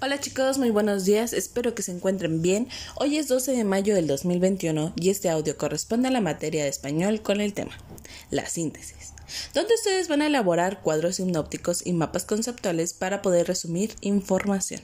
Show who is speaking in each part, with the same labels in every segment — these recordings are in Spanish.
Speaker 1: Hola chicos, muy buenos días, espero que se encuentren bien. Hoy es 12 de mayo del 2021 y este audio corresponde a la materia de español con el tema, la síntesis, donde ustedes van a elaborar cuadros sinópticos y mapas conceptuales para poder resumir información.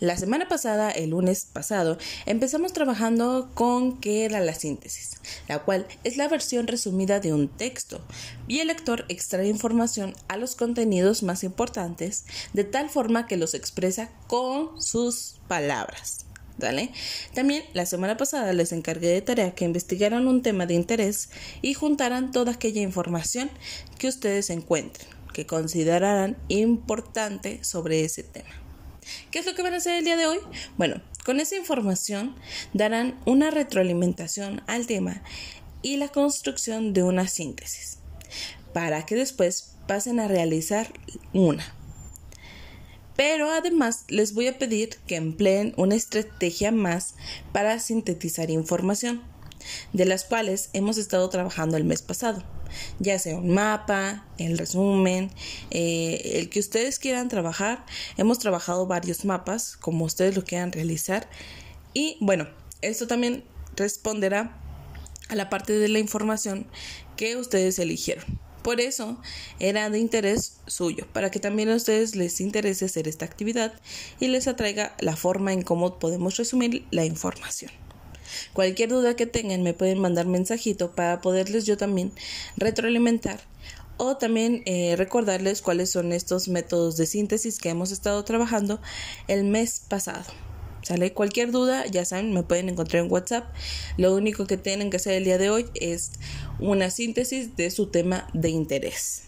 Speaker 1: La semana pasada, el lunes pasado, empezamos trabajando con qué era la síntesis, la cual es la versión resumida de un texto, y el lector extrae información a los contenidos más importantes de tal forma que los expresa con sus palabras. ¿Vale? También la semana pasada les encargué de tarea que investigaran un tema de interés y juntaran toda aquella información que ustedes encuentren, que consideraran importante sobre ese tema. ¿Qué es lo que van a hacer el día de hoy? Bueno, con esa información darán una retroalimentación al tema y la construcción de una síntesis, para que después pasen a realizar una. Pero además les voy a pedir que empleen una estrategia más para sintetizar información, de las cuales hemos estado trabajando el mes pasado ya sea un mapa, el resumen, eh, el que ustedes quieran trabajar. Hemos trabajado varios mapas, como ustedes lo quieran realizar. Y bueno, esto también responderá a la parte de la información que ustedes eligieron. Por eso era de interés suyo, para que también a ustedes les interese hacer esta actividad y les atraiga la forma en cómo podemos resumir la información. Cualquier duda que tengan me pueden mandar mensajito para poderles yo también retroalimentar o también eh, recordarles cuáles son estos métodos de síntesis que hemos estado trabajando el mes pasado. ¿Sale? Cualquier duda, ya saben, me pueden encontrar en WhatsApp. Lo único que tienen que hacer el día de hoy es una síntesis de su tema de interés.